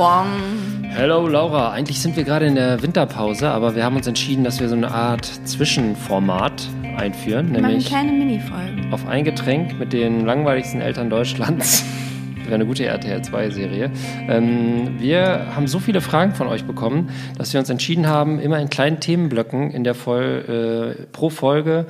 Bong. Hello Laura, eigentlich sind wir gerade in der Winterpause, aber wir haben uns entschieden, dass wir so eine Art Zwischenformat einführen, Wir nämlich kleine Mini-Folgen. auf ein Getränk mit den langweiligsten Eltern Deutschlands. Wäre eine gute RTL 2-Serie. Ähm, wir haben so viele Fragen von euch bekommen, dass wir uns entschieden haben, immer in kleinen Themenblöcken in der Voll, äh, pro Folge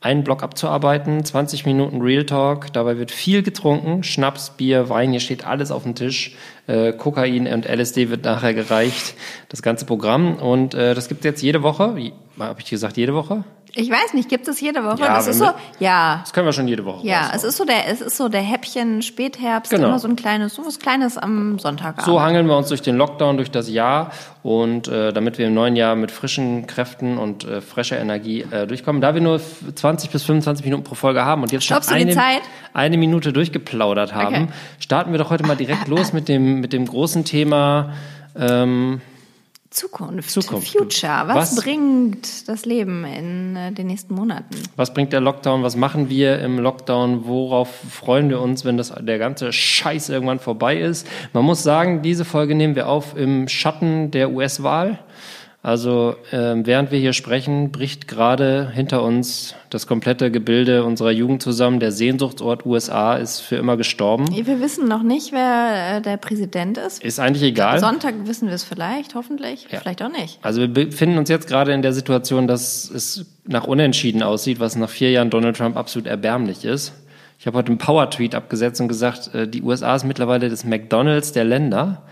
einen Block abzuarbeiten, 20 Minuten Real Talk. Dabei wird viel getrunken, Schnaps, Bier, Wein, hier steht alles auf dem Tisch. Äh, Kokain und LSD wird nachher gereicht, das ganze Programm. Und äh, das gibt jetzt jede Woche. Habe ich gesagt, jede Woche? Ich weiß nicht, gibt es jede Woche? Ja, das ist so, ja. Das können wir schon jede Woche Ja, raushauen. es ist so der, es ist so der Häppchen Spätherbst, Genau. immer so ein kleines, so was Kleines am Sonntagabend. So hangeln wir uns durch den Lockdown, durch das Jahr und äh, damit wir im neuen Jahr mit frischen Kräften und äh, frischer Energie äh, durchkommen. Da wir nur f- 20 bis 25 Minuten pro Folge haben und jetzt schon eine, eine Minute durchgeplaudert haben, Okay. starten wir doch heute mal direkt los mit dem, mit dem großen Thema ähm, Zukunft, Zukunft. Future. Was, Was- bringt das Leben in äh, den nächsten Monaten? Was bringt der Lockdown? Was machen wir im Lockdown? Worauf freuen wir uns, wenn das, der ganze Scheiß irgendwann vorbei ist? Man muss sagen, diese Folge nehmen wir auf im Schatten der US-Wahl. Also ähm, während wir hier sprechen, bricht gerade hinter uns das komplette Gebilde unserer Jugend zusammen. Der Sehnsuchtsort USA ist für immer gestorben. Wir wissen noch nicht, wer äh, der Präsident ist. Ist eigentlich egal. Sonntag wissen wir es vielleicht, hoffentlich. Ja. Vielleicht auch nicht. Also wir befinden uns jetzt gerade in der Situation, dass es nach Unentschieden aussieht, was nach vier Jahren Donald Trump absolut erbärmlich ist. Ich habe heute einen Power-Tweet abgesetzt und gesagt, äh, die USA ist mittlerweile das McDonalds der Länder.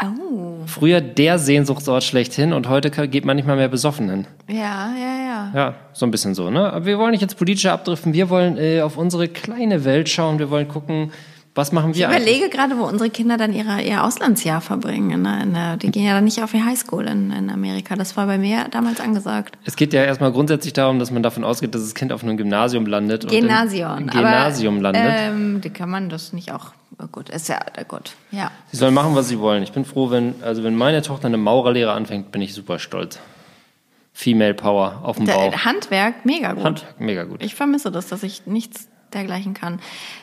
Oh, Früher der Sehnsuchtsort schlechthin und heute geht man nicht mal mehr besoffen hin. ja, ja, ja. Ja, so ein bisschen so, ne? Aber wir wollen nicht ins Politische abdriften. Wir wollen äh, auf unsere kleine Welt schauen. Wir wollen gucken, was machen Ich wir eigentlich? überlege gerade, wo unsere Kinder dann ihre, ihr Auslandsjahr verbringen. In der, in der, die gehen ja dann nicht auf die Highschool in, in Amerika. Das war bei mir damals angesagt. Es geht ja erstmal grundsätzlich darum, dass man davon ausgeht, dass das Kind auf einem Gymnasium landet. und im Gymnasium. Gymnasium aber, landet. Ähm, die kann man das nicht auch. Oh gut, ist ja oh gut. Ja. Sie sollen machen, was sie wollen. Ich bin froh, wenn, also wenn meine Tochter eine Maurerlehre anfängt, bin ich super stolz. Female Power auf dem. Der, Handwerk, mega gut. Handwerk, mega gut. Ich vermisse das, dass ich nichts dergleichen kann.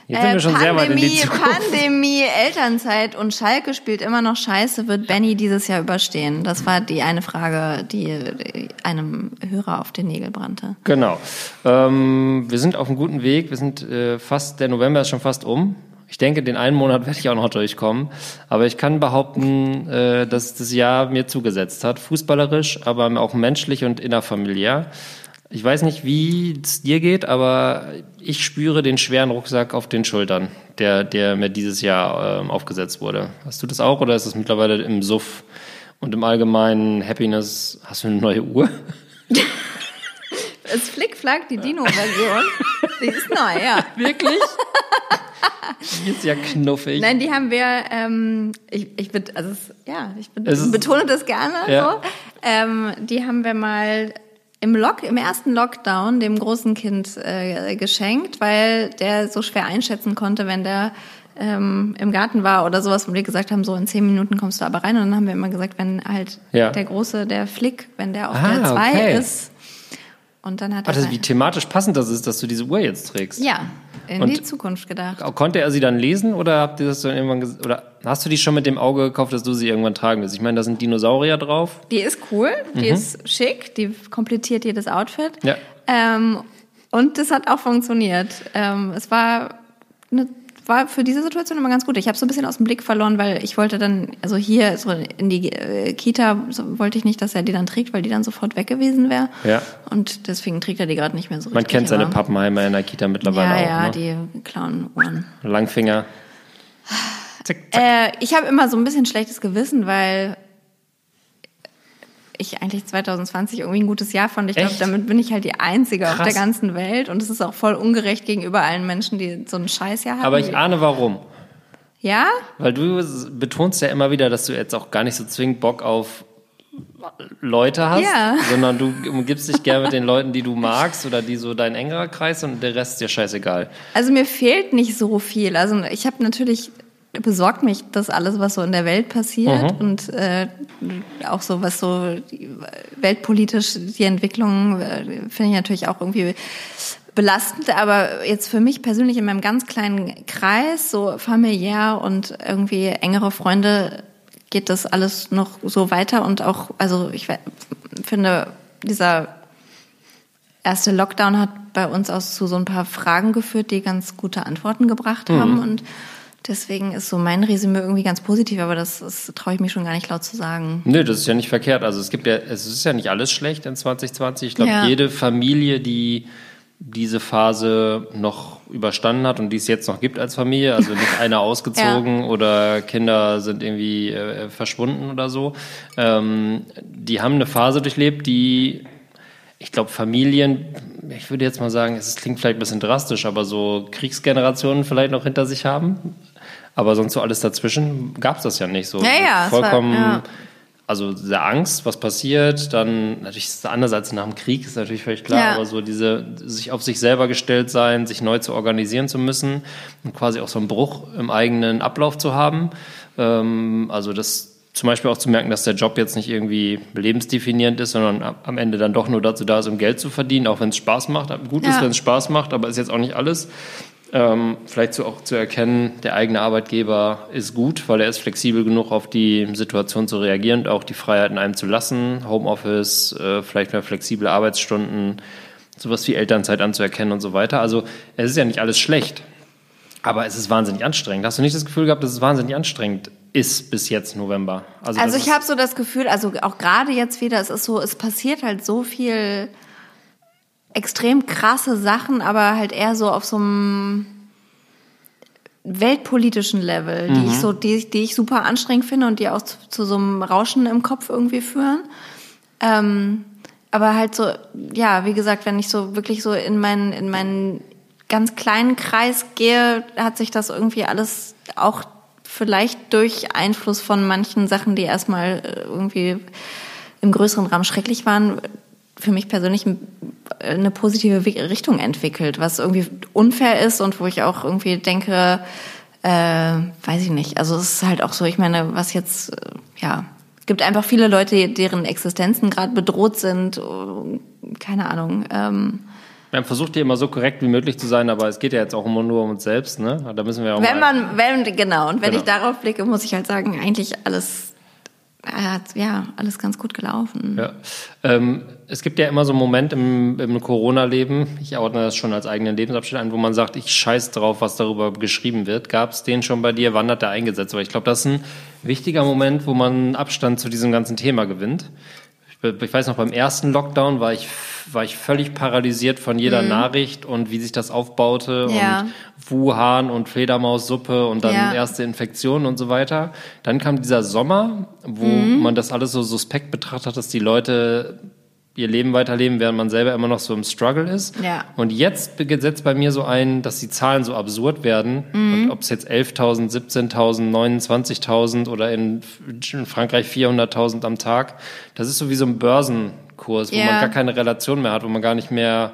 Jetzt sind wir schon sehr weit in die Zukunft. Pandemie, Elternzeit und Schalke spielt immer noch Scheiße. Wird Benny dieses Jahr überstehen? Das war die eine Frage, die äh, einem Hörer auf den Nägel brannte. Genau. Ähm, wir sind auf einem guten Weg. Wir sind äh, fast, der November ist schon fast um. Ich denke, den einen Monat werde ich auch noch durchkommen. Aber ich kann behaupten, äh, dass das Jahr mir zugesetzt hat. Fußballerisch, aber auch menschlich und innerfamiliär. Ich weiß nicht, wie es dir geht, aber ich spüre den schweren Rucksack auf den Schultern, der, der mir dieses Jahr ähm, aufgesetzt wurde. Hast du das auch oder ist das mittlerweile im Suff und im allgemeinen Happiness? Hast du eine neue Uhr? Es Flickflack, die Dino-Version. die ist neu, ja. Wirklich? Die ist ja knuffig. Nein, die haben wir, ähm, ich, ich bin, also es, ja, ich betone das gerne Ja. so. Ähm, die haben wir mal im Lock, im ersten Lockdown dem großen Kind äh, geschenkt, weil der so schwer einschätzen konnte, wenn der ähm, im Garten war oder sowas und wir gesagt haben, so in zehn Minuten kommst du aber rein. Und dann haben wir immer gesagt, wenn halt Ja. der große, der Flick, wenn der auf Ah, der zwei okay. ist. Und dann hat Ach, er das, wie thematisch passend das ist, dass du diese Uhr jetzt trägst. ja, in Und- die Zukunft gedacht. Konnte er sie dann lesen oder habt ihr das dann irgendwann oder hast du die schon mit dem Auge gekauft, dass du sie irgendwann tragen willst? Ich meine, da sind Dinosaurier drauf. Die ist cool, die ist schick, die komplettiert jedes Outfit. Mhm. Ja. Ähm, und das hat auch funktioniert. Ähm, es war, eine, war für diese Situation immer ganz gut. Ich habe so ein bisschen aus dem Blick verloren, weil ich wollte dann, also hier so in die äh, Kita so, wollte ich nicht, dass er die dann trägt, weil die dann sofort weg gewesen wäre. Ja. Und deswegen trägt er die gerade nicht mehr so Man richtig. kennt seine aber- Pappenheimer in der Kita mittlerweile Ja, auch. ja, ne? die klauen Uhren. Langfinger. Zack. Äh, ich habe immer so ein bisschen schlechtes Gewissen, weil ich eigentlich 2020 irgendwie ein gutes Jahr fand. Ich glaube, damit bin ich halt die Einzige auf Krass. der ganzen Welt und es ist auch voll ungerecht gegenüber allen Menschen, die so ein Scheißjahr haben. Aber ich ahne warum. ja? Weil du betonst ja immer wieder, dass du jetzt auch gar nicht so zwingend Bock auf Leute hast, Ja. sondern du umgibst dich gerne mit den Leuten, die du magst oder die so dein engerer Kreis und der Rest ist dir scheißegal. Also mir fehlt nicht so viel. Also ich habe natürlich besorgt mich das alles, was so in der Welt passiert Mhm. und äh, auch so was so weltpolitisch die Entwicklung äh, finde ich natürlich auch irgendwie belastend, aber jetzt für mich persönlich in meinem ganz kleinen Kreis, so familiär und irgendwie engere Freunde geht das alles noch so weiter und auch, also ich finde, dieser erste Lockdown hat bei uns auch zu so ein paar Fragen geführt, die ganz gute Antworten gebracht mhm. haben und Deswegen ist so mein Resümee irgendwie ganz positiv, aber das, das traue ich mich schon gar nicht laut zu sagen. Nö, das ist ja nicht verkehrt. Also es gibt ja, es ist ja nicht alles schlecht in 2020. Ich glaube, ja. jede Familie, die diese Phase noch überstanden hat und die es jetzt noch gibt als Familie, also nicht einer ausgezogen ja. oder Kinder sind irgendwie äh, verschwunden oder so, ähm, die haben eine Phase durchlebt, die ich glaube, Familien, ich würde jetzt mal sagen, es klingt vielleicht ein bisschen drastisch, aber so Kriegsgenerationen vielleicht noch hinter sich haben. Aber sonst so alles dazwischen gab es das ja nicht so. Ja, ja, vollkommen. War, ja. Also diese Angst, was passiert, dann natürlich ist es anders als nach dem Krieg, ist natürlich völlig klar, ja. aber so diese sich auf sich selber gestellt sein, sich neu zu organisieren zu müssen und quasi auch so einen Bruch im eigenen Ablauf zu haben. Ähm, also das zum Beispiel auch zu merken, dass der Job jetzt nicht irgendwie lebensdefinierend ist, sondern am Ende dann doch nur dazu da ist, um Geld zu verdienen, auch wenn es Spaß macht. Gut ja. ist, wenn es Spaß macht, aber ist jetzt auch nicht alles. Ähm, vielleicht so auch zu erkennen, der eigene Arbeitgeber ist gut, weil er ist flexibel genug, auf die Situation zu reagieren und auch die Freiheiten einem zu lassen. Homeoffice, äh, vielleicht mehr flexible Arbeitsstunden, sowas wie Elternzeit anzuerkennen und so weiter. Also es ist ja nicht alles schlecht, aber es ist wahnsinnig anstrengend. Hast du nicht das Gefühl gehabt, dass es wahnsinnig anstrengend ist bis jetzt November? Also, also ich habe so das Gefühl, also auch gerade jetzt wieder, es ist so, es passiert halt so viel extrem krasse Sachen, aber halt eher so auf so einem weltpolitischen Level, die mhm. ich so, die, die ich super anstrengend finde und die auch zu, zu so einem Rauschen im Kopf irgendwie führen. Ähm, aber halt so, ja, wie gesagt, wenn ich so wirklich so in meinen, in meinen ganz kleinen Kreis gehe, hat sich das irgendwie alles auch vielleicht durch Einfluss von manchen Sachen, die erstmal äh, irgendwie im größeren Rahmen schrecklich waren, für mich persönlich eine positive Richtung entwickelt, was irgendwie unfair ist und wo ich auch irgendwie denke, äh, weiß ich nicht. Also es ist halt auch so, ich meine, was jetzt, äh, ja, gibt einfach viele Leute, deren Existenzen gerade bedroht sind, oh, keine Ahnung. Ähm, wir haben versucht, hier immer so korrekt wie möglich zu sein, aber es geht ja jetzt auch immer nur um uns selbst, ne? Da müssen wir auch Wenn man, wenn, genau, und wenn genau. ich darauf blicke, muss ich halt sagen, eigentlich alles ja, alles ganz gut gelaufen. Ja. Ähm, es gibt ja immer so einen Moment im, im Corona-Leben, ich ordne das schon als eigenen Lebensabschnitt ein, wo man sagt, ich scheiß drauf, was darüber geschrieben wird. Gab es den schon bei dir? Wann hat der eingesetzt? Aber ich glaube, das ist ein wichtiger Moment, wo man Abstand zu diesem ganzen Thema gewinnt. Ich, weiß noch, beim ersten Lockdown war ich war ich völlig paralysiert von jeder mhm. Nachricht und wie sich das aufbaute ja. und Wuhan und Fledermaussuppe und dann ja. erste Infektionen und so weiter. Dann kam dieser Sommer, wo mhm. man das alles so suspekt betrachtet hat, dass die Leute ihr Leben weiterleben, während man selber immer noch so im Struggle ist. Ja. Und jetzt setzt bei mir so ein, dass die Zahlen so absurd werden. Mhm. Und ob es jetzt 11.000, 17.000, 29.000 oder in Frankreich 400.000 am Tag, das ist so wie so ein Börsen, Kurs, wo ja. man gar keine Relation mehr hat, wo man gar nicht mehr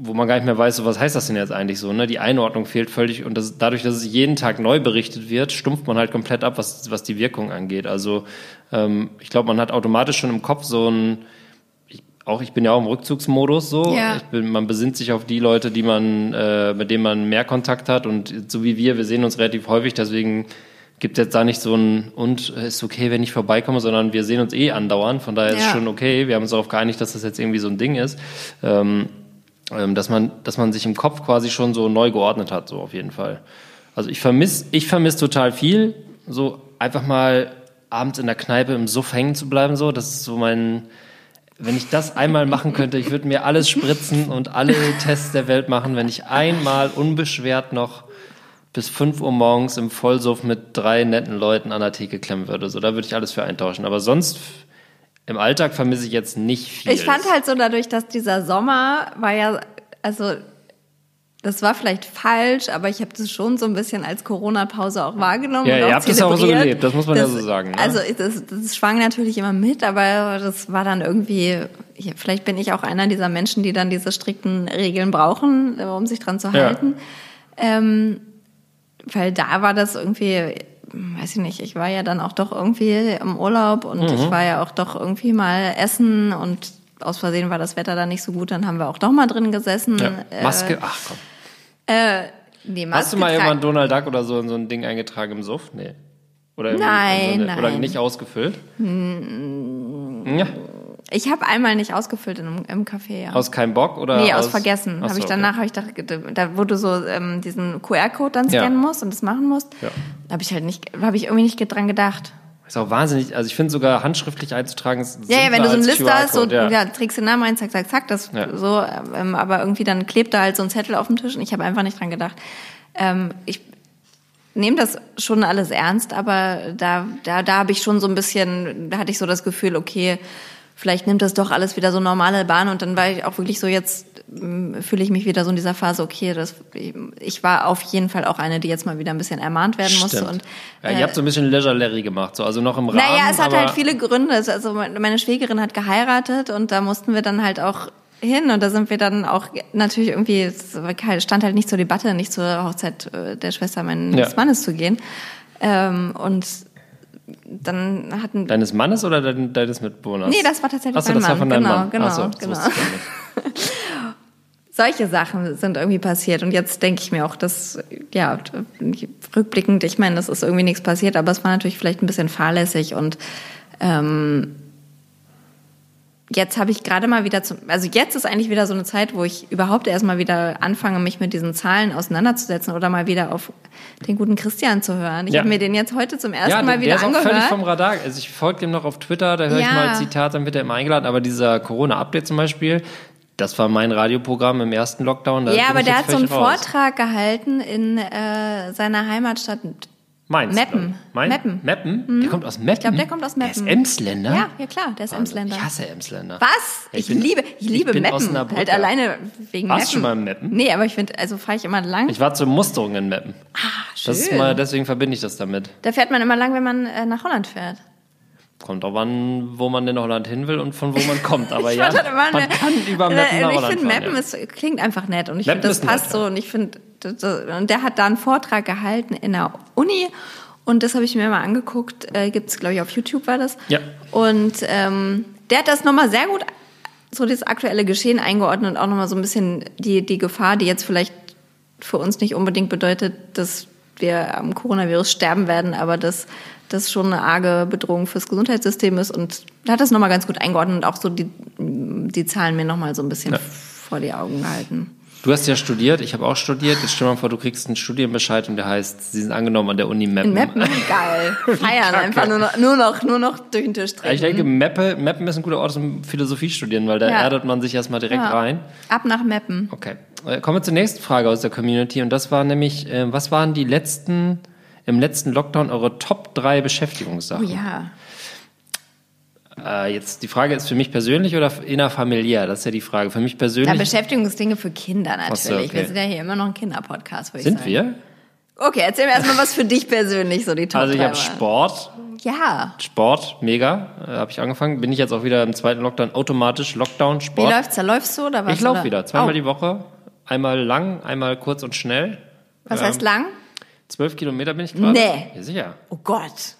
wo man gar nicht mehr weiß, so, was heißt das denn jetzt eigentlich so, ne? Die Einordnung fehlt völlig und das, dadurch, dass es jeden Tag neu berichtet wird, stumpft man halt komplett ab, was, was die Wirkung angeht. Also ähm, ich glaube, man hat automatisch schon im Kopf so ein, auch ich bin ja auch im Rückzugsmodus so. Ja. Ich bin, man besinnt sich auf die Leute, die man, äh, mit denen man mehr Kontakt hat und so wie wir, wir sehen uns relativ häufig, deswegen gibt jetzt da nicht so ein und ist okay, wenn ich vorbeikomme, sondern wir sehen uns eh andauernd. Von daher ja. ist es schon okay. Wir haben uns darauf geeinigt, dass das jetzt irgendwie so ein Ding ist, ähm, ähm, dass man, dass man sich im Kopf quasi schon so neu geordnet hat, so auf jeden Fall. Also ich vermisse, ich vermisse total viel, so einfach mal abends in der Kneipe im Suff hängen zu bleiben, so. Das ist so mein, wenn ich das einmal machen könnte, ich würde mir alles spritzen und alle Tests der Welt machen, wenn ich einmal unbeschwert noch bis 5 Uhr morgens im Vollsuff mit drei netten Leuten an der Theke klemmen würde. So, da würde ich alles für eintauschen. Aber sonst im Alltag vermisse ich jetzt nicht viel. Ich fand halt so dadurch, dass dieser Sommer war ja, also das war vielleicht falsch, aber ich habe das schon so ein bisschen als Corona-Pause auch wahrgenommen. Ja, und ihr habt das auch so gelebt, das muss man das, ja so sagen. Ne? Also das, das schwang natürlich immer mit, aber das war dann irgendwie, vielleicht bin ich auch einer dieser Menschen, die dann diese strikten Regeln brauchen, um sich dran zu halten. Ja. Ähm, weil da war das irgendwie, weiß ich nicht, ich war ja dann auch doch irgendwie im Urlaub und mhm. ich war ja auch doch irgendwie mal essen und aus Versehen war das Wetter dann nicht so gut, dann haben wir auch doch mal drin gesessen. Ja. Maske, äh, ach komm. Äh, nee, Maske Hast du mal irgendwann Donald Duck oder so in so ein Ding eingetragen im Suff? Nee. Oder, Nein, in so eine, oder nein. nicht ausgefüllt? Ja, Ich habe einmal nicht ausgefüllt in einem, im Café, ja. aus keinem Bock oder Nee, aus, Vergessen. Ach Habe ich so, danach, habe ich gedacht, da, wo du so ähm, diesen QR-Code dann Ja. scannen musst und das machen musst, Ja. da habe ich halt nicht, habe ich irgendwie nicht dran gedacht. Ist auch wahnsinnig. Also ich finde sogar handschriftlich einzutragen. ist Ja, ja, wenn du so eine Liste hast, so, QR-Code, ja. trägst den Namen ein, zack, zack, zack, das Ja. so, ähm, aber irgendwie dann klebt da halt so ein Zettel auf dem Tisch und ich habe einfach nicht dran gedacht. Ähm, ich nehme das schon alles ernst, aber da, da, da habe ich schon so ein bisschen, da hatte ich so das Gefühl, okay, vielleicht nimmt das doch alles wieder so normale Bahn und dann war ich auch wirklich so jetzt fühle ich mich wieder so in dieser Phase, okay, das, ich war auf jeden Fall auch eine, die jetzt mal wieder ein bisschen ermahnt werden musste Stimmt. und ja, ihr habt so ein bisschen Leisure Larry gemacht, so also noch im Rahmen. naja, es hat halt viele Gründe. Also meine Schwägerin hat geheiratet und da mussten wir dann halt auch hin und da sind wir dann auch natürlich irgendwie, es stand halt nicht zur Debatte, nicht zur Hochzeit äh, der Schwester meines Ja. Mannes zu gehen. Ähm, und dann hatten Deines Mannes oder dein, deines Mitbewohners? Nee, das war tatsächlich Ach so, mein das war Mann. von deinem Genau, Mann. genau, Ach so, das genau. wusste ich ja nicht. Solche Sachen sind irgendwie passiert. Und jetzt denke ich mir auch, dass, ja, rückblickend, ich meine, es ist irgendwie nichts passiert, aber es war natürlich vielleicht ein bisschen fahrlässig und ähm, jetzt habe ich gerade mal wieder zum, also jetzt ist eigentlich wieder so eine Zeit, wo ich überhaupt erstmal wieder anfange, mich mit diesen Zahlen auseinanderzusetzen oder mal wieder auf den guten Christian zu hören. Ich Ja. habe mir den jetzt heute zum ersten Ja, Mal der, wieder der ist auch völlig angehört. vom Radar. Also ich folge dem noch auf Twitter, da höre ich Ja. mal Zitate, dann wird er immer eingeladen. Aber dieser Corona-Update zum Beispiel, das war mein Radioprogramm im ersten Lockdown. Da ja, aber ich der hat so einen raus. Vortrag gehalten in äh, seiner Heimatstadt Mainz. Meppen. ich. Mein? Meppen. Meppen? Der kommt aus Meppen? Ich glaub, der kommt aus Meppen. Der ist Emsländer? Ja, ja klar, der ist Emsländer. Ich hasse Emsländer. Was? Ja, Ich, bin- liebe, ich liebe bin Meppen. Halt alleine wegen Warst du Meppen. schon mal in Meppen? Nee, aber ich finde, also fahre ich immer lang. Ich war zur Musterung in Meppen. ah, schön. Das ist mal, deswegen verbinde ich das damit. da fährt man immer lang, wenn man äh, nach Holland fährt. Kommt auch an, wo man in Holland hin will und von wo man kommt. Aber ja, man eine- kann über Äh, nach Ich Holland finde, fahren. Meppen ja. ist, klingt einfach nett und ich finde, das passt nett, so und ich finde, und der hat da einen Vortrag gehalten in der Uni und das habe ich mir mal angeguckt, äh, gibt es, glaube ich, auf YouTube war das. Ja. Und ähm, der hat das nochmal sehr gut, so das aktuelle Geschehen eingeordnet und auch nochmal so ein bisschen die, die Gefahr, die jetzt vielleicht für uns nicht unbedingt bedeutet, dass wir am Coronavirus sterben werden, aber dass das schon eine arge Bedrohung fürs Gesundheitssystem ist. Und da hat das nochmal ganz gut eingeordnet und auch so die, die Zahlen mir nochmal so ein bisschen Ja. vor die Augen gehalten. Du hast ja studiert, ich habe auch studiert. Jetzt stell dir mal vor, du kriegst einen Studienbescheid und der heißt, Sie sind angenommen an der Uni Meppen. In Meppen, geil. Feiern einfach nur noch, nur noch, nur noch durch den Tisch Ja, Ich treten. denke, Meppe, Meppen ist ein guter Ort zum Philosophie studieren, weil da Ja. erdet man sich erstmal direkt Ja. rein. Ab nach Meppen. Okay. Äh, Kommen wir zur nächsten Frage aus der Community und das war nämlich, äh, was waren die letzten, im letzten Lockdown eure Top 3 Oh Beschäftigungssachen? ja. Äh, jetzt die Frage ist für mich persönlich oder innerfamiliär? Das ist ja die Frage. Für mich Ja, persönlich. Beschäftigungsdinge für Kinder natürlich. so, okay. Wir sind ja hier immer noch ein Kinderpodcast, würde ich sind sagen. wir? Okay, erzähl mir erstmal was für dich persönlich, so die Top Also ich habe. Sport, Ja. Sport, mega, äh, habe ich angefangen. Bin ich jetzt auch wieder im zweiten Lockdown automatisch Lockdown Wie Sport. läuft's da? Läufst du oder was? ich laufe wieder, zweimal oh. die Woche, einmal lang, einmal kurz und schnell. Was Ähm, heißt lang? Zwölf Kilometer bin ich gerade. Nee. Ja, sicher. Oh Gott.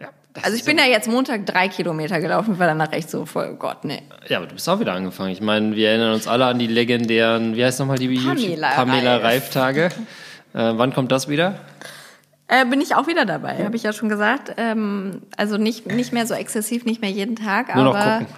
Ja, Also ich bin ja jetzt Montag drei Kilometer gelaufen, war danach echt so voll, oh Gott, nee. Ja, aber du bist auch wieder angefangen. Ich meine, wir erinnern uns alle an die legendären, wie heißt nochmal die Pamela Pamela Reif. Reif-Tage. Äh, wann kommt das wieder? Äh, bin ich auch wieder dabei, habe ich ja schon gesagt. Ähm, also nicht, nicht mehr so exzessiv, nicht mehr jeden Tag, Nur noch aber gucken.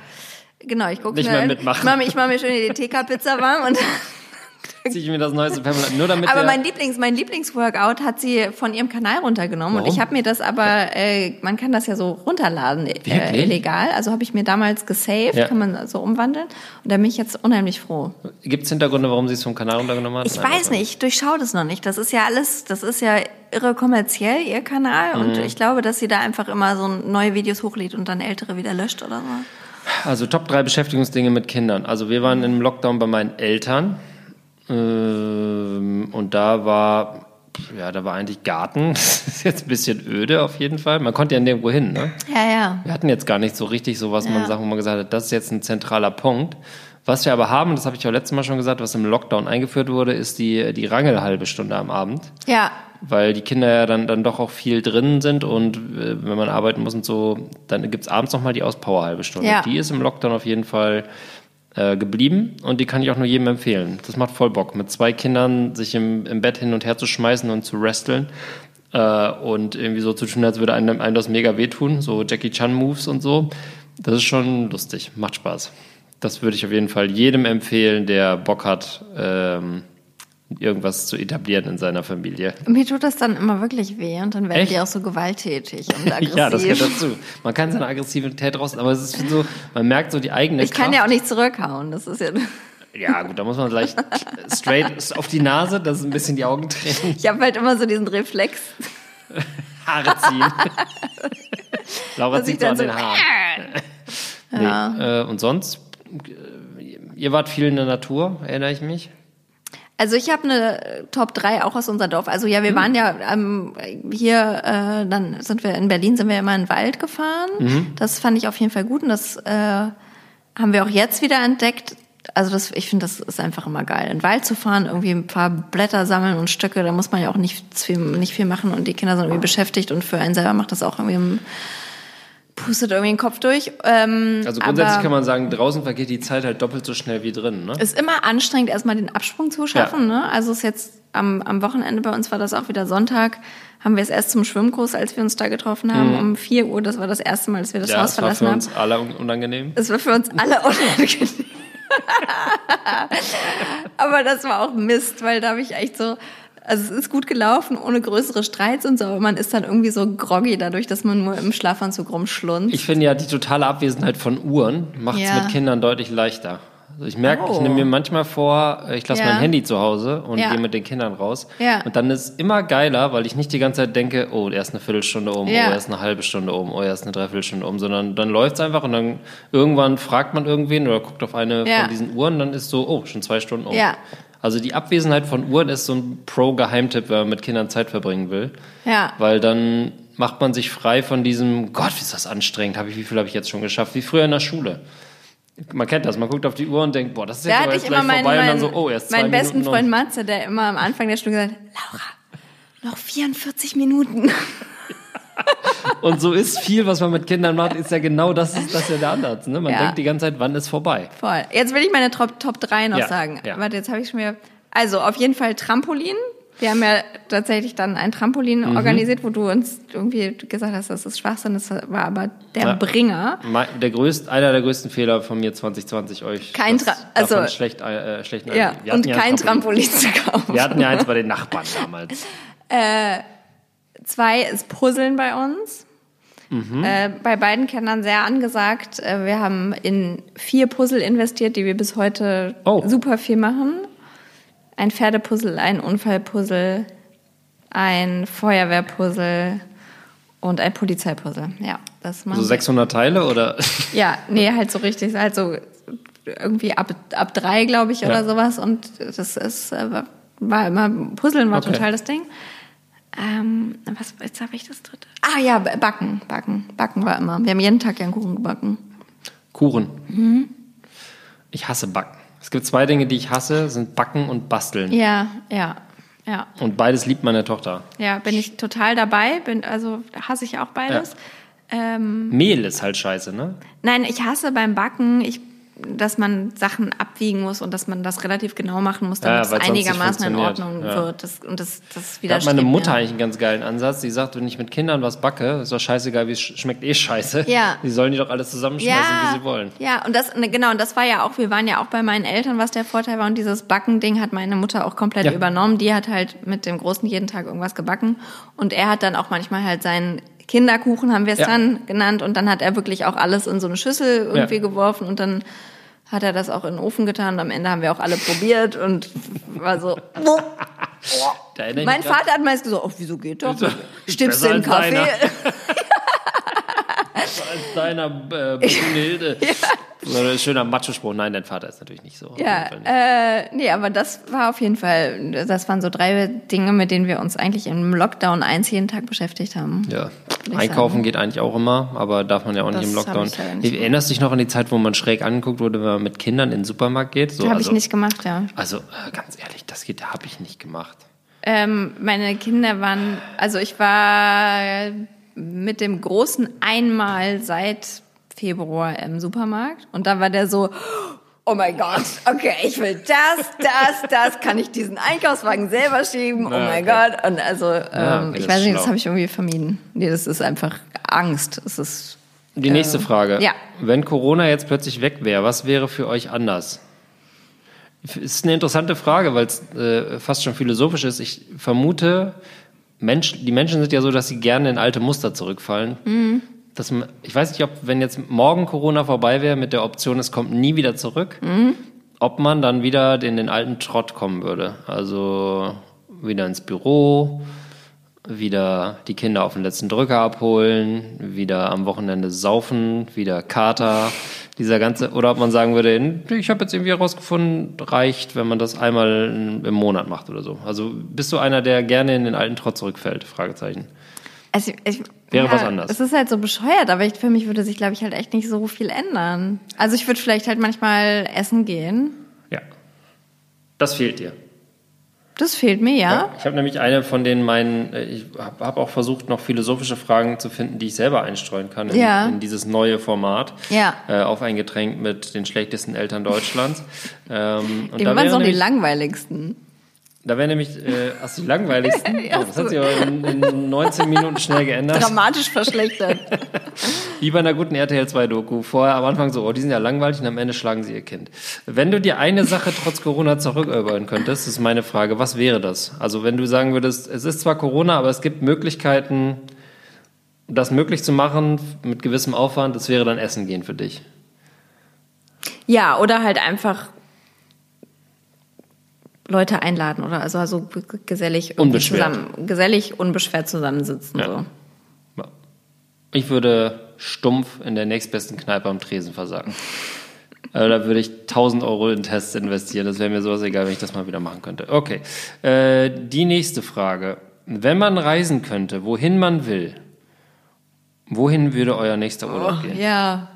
genau, ich gucke Nicht mehr mitmachen. Ich mache mir, mach mir schön die TK-Pizza warm und Zieh ich mir das neueste Pamela, nur damit Aber mein Lieblings, mein Lieblingsworkout hat sie von ihrem Kanal runtergenommen und Warum? ich habe mir das aber, äh, man kann das ja so runterladen, äh, illegal. Also habe ich mir damals gesaved, Ja. kann man so umwandeln und da bin ich jetzt unheimlich froh. Gibt es Hintergründe, warum sie es vom Kanal runtergenommen hat? Ich Nein, weiß also- nicht, ich durchschaue das noch nicht. Das ist ja alles, das ist ja irre kommerziell, ihr Kanal und Mhm. ich glaube, dass sie da einfach immer so neue Videos hochlädt und dann ältere wieder löscht oder so. Also Top 3 Beschäftigungsdinge mit Kindern. Also wir waren im Lockdown bei meinen Eltern und da war ja, da war eigentlich Garten. Das ist jetzt ein bisschen öde auf jeden Fall. Man konnte ja nirgendwo hin, ne? Ja, ja. Wir hatten jetzt gar nicht so richtig so, was man Ja. sagt, wo man gesagt hat, das ist jetzt ein zentraler Punkt. Was wir aber haben, das habe ich auch letztes Mal schon gesagt, was im Lockdown eingeführt wurde, ist die, die Rangelhalbe Stunde am Abend. Ja, Weil die Kinder ja dann, dann doch auch viel drin sind und äh, wenn man arbeiten muss und so, dann gibt's abends nochmal die Auspower-halbe Stunde. Ja. Die ist im Lockdown auf jeden Fall äh, geblieben und die kann ich auch nur jedem empfehlen. Das macht voll Bock, mit zwei Kindern sich im, im Bett hin und her zu schmeißen und zu wresteln. äh, und irgendwie so zu tun, als würde einem, einem das mega wehtun, so Jackie Chan Moves und so. Das ist schon lustig, macht Spaß. Das würde ich auf jeden Fall jedem empfehlen, der Bock hat, ähm, irgendwas zu etablieren in seiner Familie. Mir tut das dann immer wirklich weh und dann werden Echt? die auch so gewalttätig und aggressiv. Ja, das gehört dazu. Man kann seine Aggressivität raus, aber es ist so, man merkt so die eigene ich kann Kraft. ja auch nicht zurückhauen. Das ist ja. Ja, gut, da muss man gleich straight auf die Nase, das ist ein bisschen die Augen tränen, Ich habe halt immer so diesen Reflex. Haare ziehen. Laura dass zieht so an den so- Haaren. Nee, äh, und sonst, ihr wart viel in der Natur, erinnere ich mich. Also ich habe eine äh, Top 3 auch aus unserem Dorf. Also ja, wir waren ja ähm, hier, äh, dann sind wir in Berlin, sind wir immer in den Wald gefahren. Das fand ich auf jeden Fall gut und das äh, haben wir auch jetzt wieder entdeckt. Also das, ich finde, das ist einfach immer geil, in den Wald zu fahren, irgendwie ein paar Blätter sammeln und Stöcke. Da muss man ja auch nicht viel, nicht viel machen und die Kinder sind irgendwie beschäftigt und für einen selber macht das auch irgendwie pustet irgendwie den Kopf durch. Ähm, Also grundsätzlich kann man sagen, draußen vergeht die Zeit halt doppelt so schnell wie drin, ne? ist immer anstrengend, erstmal den Absprung zu schaffen. Ne? Also ist jetzt am, am Wochenende bei uns war das auch wieder Sonntag. Haben wir es erst zum Schwimmkurs, als wir uns da getroffen haben, um 4 Uhr. Das war das erste Mal, dass wir das Mhm. ja, Haus das war verlassen für haben. uns alle un- unangenehm. Es war für uns alle unangenehm. aber das war auch Mist, weil da habe ich echt so, also es ist gut gelaufen, ohne größere Streits und so, aber man ist dann irgendwie so groggy dadurch, dass man nur im Schlafanzug rumschlunzt. Ich finde ja, die totale Abwesenheit von Uhren macht es Ja. mit Kindern deutlich leichter. Also ich merke, ich Oh. nehme mir manchmal vor, äh, ich lasse Ja. mein Handy zu Hause und Ja. gehe mit den Kindern raus. Ja. Und dann ist es immer geiler, weil ich nicht die ganze Zeit denke, oh, er ist eine Viertelstunde um, oh, er ist eine halbe Stunde um, oh, er ist eine Dreiviertelstunde um, sondern dann läuft es einfach und dann irgendwann fragt man irgendwen oder guckt auf eine von diesen Uhren, dann ist so, oh, schon zwei Stunden um. Ja. Also die Abwesenheit von Uhren ist so ein Pro-Geheimtipp, wenn man mit Kindern Zeit verbringen will. Ja. Weil dann macht man sich frei von diesem, Gott, wie ist das anstrengend, hab ich, wie viel habe ich jetzt schon geschafft, wie früher in der Schule. Man kennt das, man guckt auf die Uhr und denkt, boah, das ist Da jetzt gleich immer meinen, vorbei meinen, und dann so, oh, erst zwei meinen besten Freund. Matze, der immer am Anfang der Stunde gesagt hat, Laura, noch 44 Minuten. Und so ist viel, was man mit Kindern macht, ist ja genau das, ist das ja der Ansatz. Ne? Man Ja. denkt die ganze Zeit, wann ist vorbei? Voll. Jetzt will ich meine Top, Top 3 noch Ja, sagen. ja. Warte, jetzt habe ich schon wieder. Also auf jeden Fall Trampolin. Wir haben ja tatsächlich dann ein Trampolin Mhm. organisiert, wo du uns irgendwie gesagt hast, das ist Schwachsinn, das war aber der Ja. Bringer. Der größt, einer der größten Fehler von mir 2020, euch Kein Tra- also- schlecht, äh, schlecht Ja, wir und hatten kein ein Trampolin zu kaufen. Wir hatten ja eins bei den Nachbarn damals. Zwei ist Puzzeln bei uns. Mhm. Äh, bei beiden Kindern sehr angesagt. Äh, wir haben in vier Puzzle investiert, die wir bis heute Oh. super viel machen. Ein Pferdepuzzle, ein Unfallpuzzle, ein Feuerwehrpuzzle und ein Polizeipuzzle. Ja, das machen So wir. 600 Teile oder? Ja, nee, halt so richtig, halt so irgendwie ab, ab drei, glaube ich, oder Ja. sowas. Und das ist, äh, war- war immer, Puzzeln war Okay. total das Ding. Ähm, was, jetzt habe ich das dritte. Ah ja, Backen, Backen, Backen war immer. Wir haben jeden Tag ja einen Kuchen gebacken. Kuchen. Mhm. Ich hasse Backen. Es gibt zwei Dinge, die ich hasse, sind Backen und Basteln. Ja, ja, ja. Und beides liebt meine Tochter. Ja, bin ich total dabei. Bin, also hasse ich auch beides. Ähm, Mehl ist halt scheiße, ne? Nein, ich hasse beim Backen, ich, dass man Sachen abwiegen muss und dass man das relativ genau machen muss, damit Ja, es einigermaßen in. Ordnung Ja. wird. Das, und das, das Da hat meine Mutter mir. eigentlich einen ganz geilen Ansatz. Die sagt, wenn ich mit Kindern was backe, ist doch scheißegal, wie es sch- schmeckt eh scheiße. Ja. Die sollen die doch alles zusammenschmeißen, wie sie wollen. Ja, und das, ne, genau, und das war ja auch, wir waren ja auch bei meinen Eltern, was der Vorteil war. Und dieses Backen-Ding hat meine Mutter auch komplett Ja. übernommen. Die hat halt mit dem Großen jeden Tag irgendwas gebacken. Und er hat dann auch manchmal halt seinen Kinderkuchen, haben wir es Ja. dann genannt. Und dann hat er wirklich auch alles in so eine Schüssel irgendwie Ja. geworfen. Und dann hat er das auch in den Ofen getan. Und am Ende haben wir auch alle probiert und war so. Erinnere ich Mein Vater hat meist gesagt, oh, wieso geht doch? Besser Stimmst du den Kaffee? als deiner äh, Hilde. So ein schöner Macho-Spruch. Nein, dein Vater ist natürlich nicht so. Ja, nicht. äh, nee, aber das war auf jeden Fall, das waren so drei Dinge, mit denen wir uns eigentlich im Lockdown eins jeden Tag beschäftigt haben. Ja. Einkaufen sagen. geht eigentlich auch immer, aber darf man ja auch nicht Das im hab Lockdown. ich leider nicht Erinnerst du dich noch an die Zeit, wo man schräg angeguckt wurde, wenn man mit Kindern in den Supermarkt geht? So, Habe also, ich nicht gemacht, ja. Also äh, ganz ehrlich, das geht, habe ich nicht gemacht. Ähm, meine Kinder waren, also ich war mit dem Großen einmal seit Februar im Supermarkt und da war der so, oh mein Gott, okay, ich will das, das, das, kann ich diesen Einkaufswagen selber schieben, oh mein okay. Gott. Und also, ähm, Ja, okay, ich weiß nicht, das habe ich irgendwie vermieden. Nee, das ist einfach Angst. Es ist, Die nächste Frage. ja. Wenn Corona jetzt plötzlich weg wäre, was wäre für euch anders? Ist eine interessante Frage, weil es äh, fast schon philosophisch ist. Ich vermute, Mensch, die Menschen sind ja so, dass sie gerne in alte Muster zurückfallen. Mhm. Man, ich weiß nicht, ob, wenn jetzt morgen Corona vorbei wäre mit der Option, es kommt nie wieder zurück, Mhm. ob man dann wieder in den alten Trott kommen würde. Also wieder ins Büro, wieder die Kinder auf den letzten Drücker abholen, wieder am Wochenende saufen, wieder Kater, dieser ganze, oder ob man sagen würde, ich habe jetzt irgendwie herausgefunden, reicht, wenn man das einmal im Monat macht oder so. Also bist du einer, der gerne in den alten Trott zurückfällt? Fragezeichen. also ich, Wäre was anderes. Es ist halt so bescheuert, aber ich, für mich würde sich, glaube ich, halt echt nicht so viel ändern. Also ich würde vielleicht halt manchmal essen gehen. Ja. Das fehlt dir. Das fehlt mir, ja. Ich habe nämlich eine von den meinen, äh, ich habe hab auch versucht, noch philosophische Fragen zu finden, die ich selber einstreuen kann in, Ja. in dieses neue Format. Ja. Äh, auf ein Getränk mit den schlechtesten Eltern Deutschlands. ähm, und Die da waren so die langweiligsten. Da wäre nämlich, äh, du die langweiligsten? Ja, oh, das hat sich aber in, in 19 Minuten schnell geändert. Dramatisch verschlechtert. Wie bei einer guten RTL 2 Doku. Vorher am Anfang so, oh, die sind ja langweilig und am Ende schlagen sie ihr Kind. Wenn du dir eine Sache trotz Corona zurückerobern könntest, ist meine Frage, was wäre das? Also wenn du sagen würdest, es ist zwar Corona, aber es gibt Möglichkeiten, das möglich zu machen mit gewissem Aufwand, das wäre dann Essen gehen für dich. Ja, oder halt einfach Leute einladen oder also, also gesellig Unbeschwert. zusammen, gesellig unbeschwert zusammensitzen. Ja. So. Ich würde stumpf in der nächstbesten Kneipe am Tresen versagen. Also da würde ich 1000 Euro in Tests investieren. Das wäre mir sowas egal, wenn ich das mal wieder machen könnte. Okay. Äh, die nächste Frage. Wenn man reisen könnte, wohin man will, wohin würde euer nächster Urlaub gehen? Ja,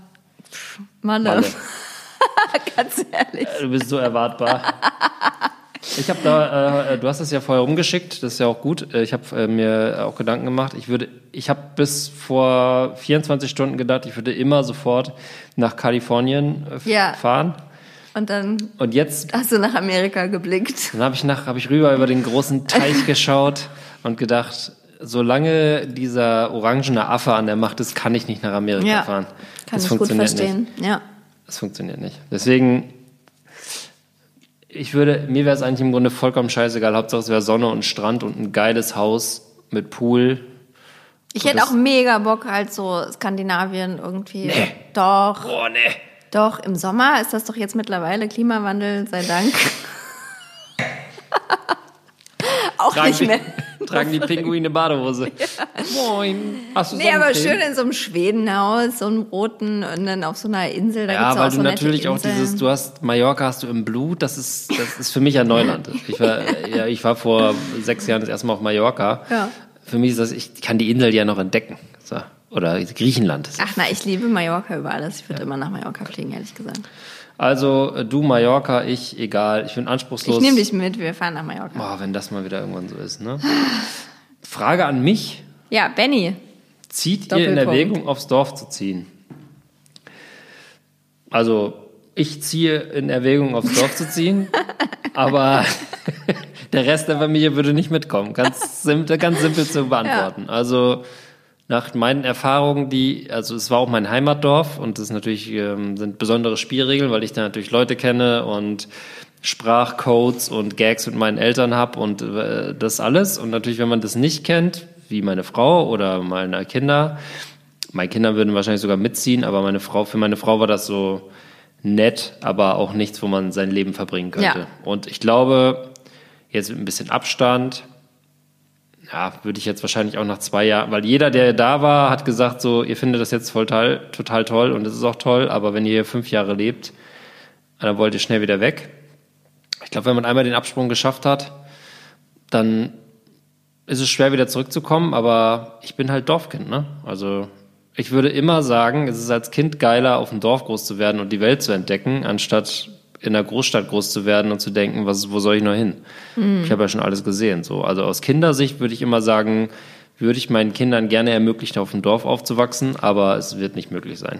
Pff. Malle. Ganz ehrlich. Du bist so erwartbar. Ich habe da, äh, du hast es ja vorher rumgeschickt, das ist ja auch gut. Äh, Ich habe äh, mir auch Gedanken gemacht. Ich würde, ich habe bis vor 24 Stunden gedacht, ich würde immer sofort nach Kalifornien äh, Ja. fahren. Und dann Und jetzt, hast du nach Amerika geblickt. dann habe ich nach, habe ich rüber über den großen Teich geschaut und gedacht, solange dieser orangene Affe an der Macht ist, kann ich nicht nach Amerika Ja, fahren. kann das ich gut verstehen. Ja. Das funktioniert nicht. Deswegen, ich würde, mir wäre es eigentlich im Grunde vollkommen scheißegal. Hauptsache es wäre Sonne und Strand und ein geiles Haus mit Pool. Ich So hätte auch mega Bock, halt so Skandinavien irgendwie. Nee. Doch, Oh, ne. doch, im Sommer ist das doch jetzt mittlerweile Klimawandel, sei Dank. auch Tragen nicht mehr. Tragen die Pinguine Badehose. Moin. Hast du Nee, aber schön in so einem Schwedenhaus, so einem roten und dann auf so einer Insel. Da Ja, gibt's weil auch du so natürlich auch dieses, du hast Mallorca hast du im Blut, das ist, das ist für mich ja Neuland. Ich war, ja, ich war vor sechs Jahren das erste Mal auf Mallorca. Ja. Für mich ist das, ich kann die Insel ja noch entdecken. So. Oder Griechenland. Ach na, ich liebe Mallorca über alles. Ich würde immer nach Mallorca fliegen, ehrlich gesagt. Also äh, du Mallorca, ich, egal. Ich bin anspruchslos. Ich nehme dich mit, wir fahren nach Mallorca. Boah, wenn das mal wieder irgendwann so ist, ne? Frage an mich. Ja, Benny. Zieht ihr in. Erwägung, aufs Dorf zu ziehen? Also, ich ziehe in Erwägung, aufs Dorf zu ziehen, aber der Rest der Familie würde nicht mitkommen. Ganz simpel, ganz simpel zu beantworten. Also, nach meinen Erfahrungen, die, also es war auch mein Heimatdorf und das ist natürlich ähm, sind besondere Spielregeln, weil ich da natürlich Leute kenne und Sprachcodes und Gags mit meinen Eltern habe und äh, das alles. Und natürlich, wenn man das nicht kennt, wie meine Frau oder meine Kinder, meine Kinder würden wahrscheinlich sogar mitziehen, aber meine Frau, für meine Frau war das so nett, aber auch nichts, wo man sein Leben verbringen könnte. Ja. Und ich glaube, jetzt mit ein bisschen Abstand, ja, würde ich jetzt wahrscheinlich auch nach zwei Jahren, weil jeder, der da war, hat gesagt, so, ihr findet das jetzt voll toll, total toll und es ist auch toll, aber wenn ihr hier fünf Jahre lebt, dann wollt ihr schnell wieder weg. Ich glaube, wenn man einmal den Absprung geschafft hat, dann ist es schwer wieder zurückzukommen, aber ich bin halt Dorfkind, ne? Also ich würde immer sagen, es ist als Kind geiler, auf dem Dorf groß zu werden und die Welt zu entdecken, anstatt in der Großstadt groß zu werden und zu denken, was, wo soll ich noch hin? Ich habe ja schon alles gesehen. So. Also aus Kindersicht würde ich immer sagen, würde ich meinen Kindern gerne ermöglichen, auf dem Dorf aufzuwachsen, aber es wird nicht möglich sein.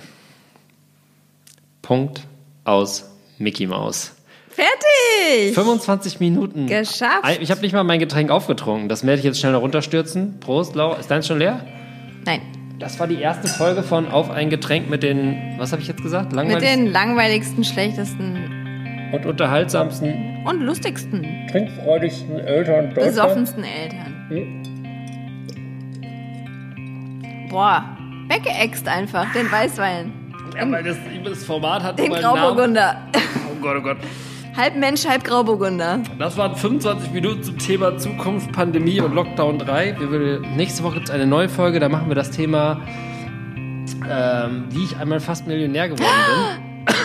Punkt aus Mickey Maus. Fertig! 25 Minuten. Geschafft. Ich habe nicht mal mein Getränk aufgetrunken. Das werde ich jetzt schnell noch runterstürzen. Prost, Laura. Ist deins schon leer? Nein, Das war die erste Folge von Auf ein Getränk mit den, was habe ich jetzt gesagt? mit Langweiligsten den langweiligsten, schlechtesten und unterhaltsamsten, und lustigsten, trinkfreudigsten Eltern Deutschlands. besoffensten Eltern. Boah, weggeext einfach, den Weißwein. Ja, weil das, das Format hat Den. Grauburgunder. Oh Gott, oh Gott. halb Mensch, halb Grauburgunder. Das waren 25 Minuten zum Thema Zukunft, Pandemie und Lockdown 3. Wir will, nächste Woche gibt es eine neue Folge, da machen wir das Thema, ähm, wie ich einmal fast Millionär geworden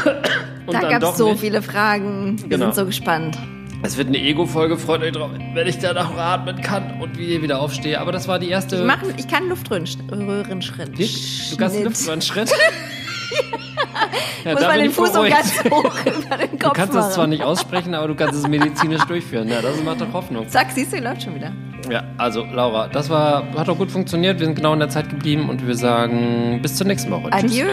bin. und Da gab es so nicht. viele Fragen. Wir Genau. sind so gespannt. Es wird eine Ego-Folge, freut euch drauf, wenn ich danach atmen kann und wie ich wieder aufstehe. Aber das war die erste. Ich, mach, ich kann Luftröhrenschritt. Du kannst Schnitt. Luft über einen Schritt. ja, Muss da man den Fuß so ganz hoch über den Kopf Du kannst machen. es zwar nicht aussprechen, aber du kannst es medizinisch durchführen. Ja, das macht doch Hoffnung. Zack, siehst du, läuft schon wieder. Ja, also Laura, das war, hat doch gut funktioniert. Wir sind genau in der Zeit geblieben und wir sagen bis zur nächsten Woche. Tschüss. Adieu.